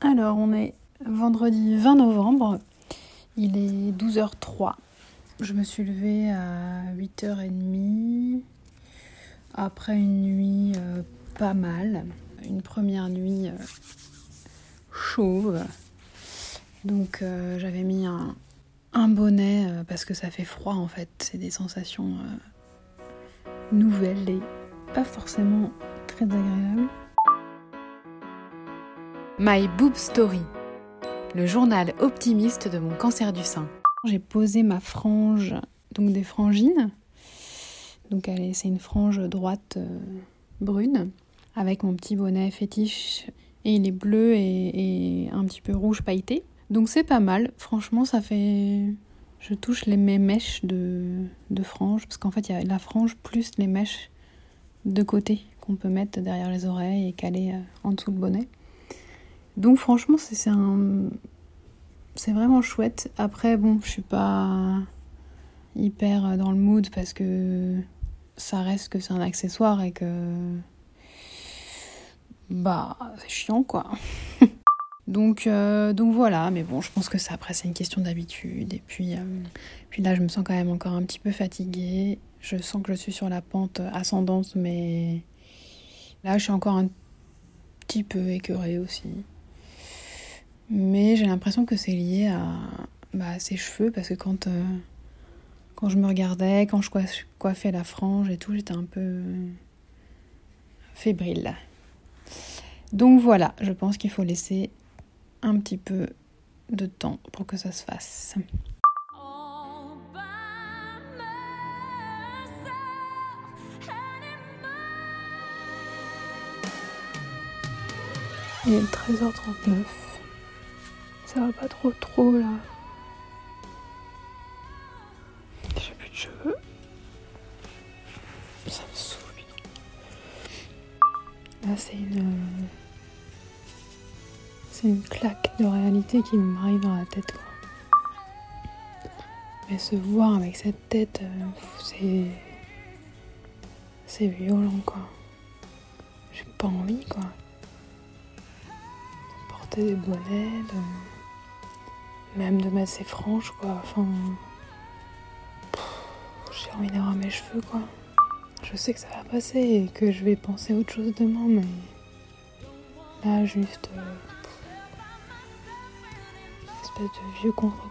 Alors, on est vendredi 20 novembre. Il est 12h03. Je me suis levée à 8h30 après une nuit euh, pas mal. Une première nuit euh, chauve. Donc, euh, j'avais mis un, bonnet parce que ça fait froid en fait. C'est des sensations nouvelles et pas forcément très agréables. My Boob Story, le journal optimiste de mon cancer du sein. J'ai posé ma frange, donc des frangines. Donc c'est une frange droite euh, brune avec mon petit bonnet fétiche et il est bleu et, un petit peu rouge pailleté. Donc c'est pas mal. Franchement, ça fait. Je touche les mes mèches de, de frange parce qu'en fait il y a la frange plus les mèches de côté qu'on peut mettre derrière les oreilles et caler euh, en dessous le bonnet. Donc franchement c'est un c'est vraiment chouette. Après, bon, je suis pas hyper dans le mood parce que ça reste que c'est un accessoire et que. Bah, c'est chiant quoi. donc, euh, donc voilà, mais bon, je pense que ça, après, c'est une question d'habitude. Et puis, euh, puis là, je me sens quand même encore un petit peu fatiguée. Je sens que je suis sur la pente ascendante, mais là, je suis encore un petit peu écœurée aussi. Mais j'ai l'impression que c'est lié à, bah, ses cheveux parce que quand, euh, quand je me regardais, quand je coiff- coiffais la frange et tout, j'étais un peu fébrile. Donc voilà, je pense qu'il faut laisser un petit peu de temps pour que ça se fasse. Il est 13h39. Ça va pas trop trop là. J'ai plus de cheveux. Ça me saoule. Là c'est une. C'est une claque de réalité qui m'arrive dans la tête quoi. Mais se voir avec cette tête, euh, c'est. C'est violent quoi. J'ai pas envie quoi porter des bonnets, de... même de ses franges, quoi. Enfin, j'ai envie d'avoir mes cheveux, quoi. Je sais que ça va passer et que je vais penser à autre chose demain, mais là, juste, euh, espèce de vieux contre-coup,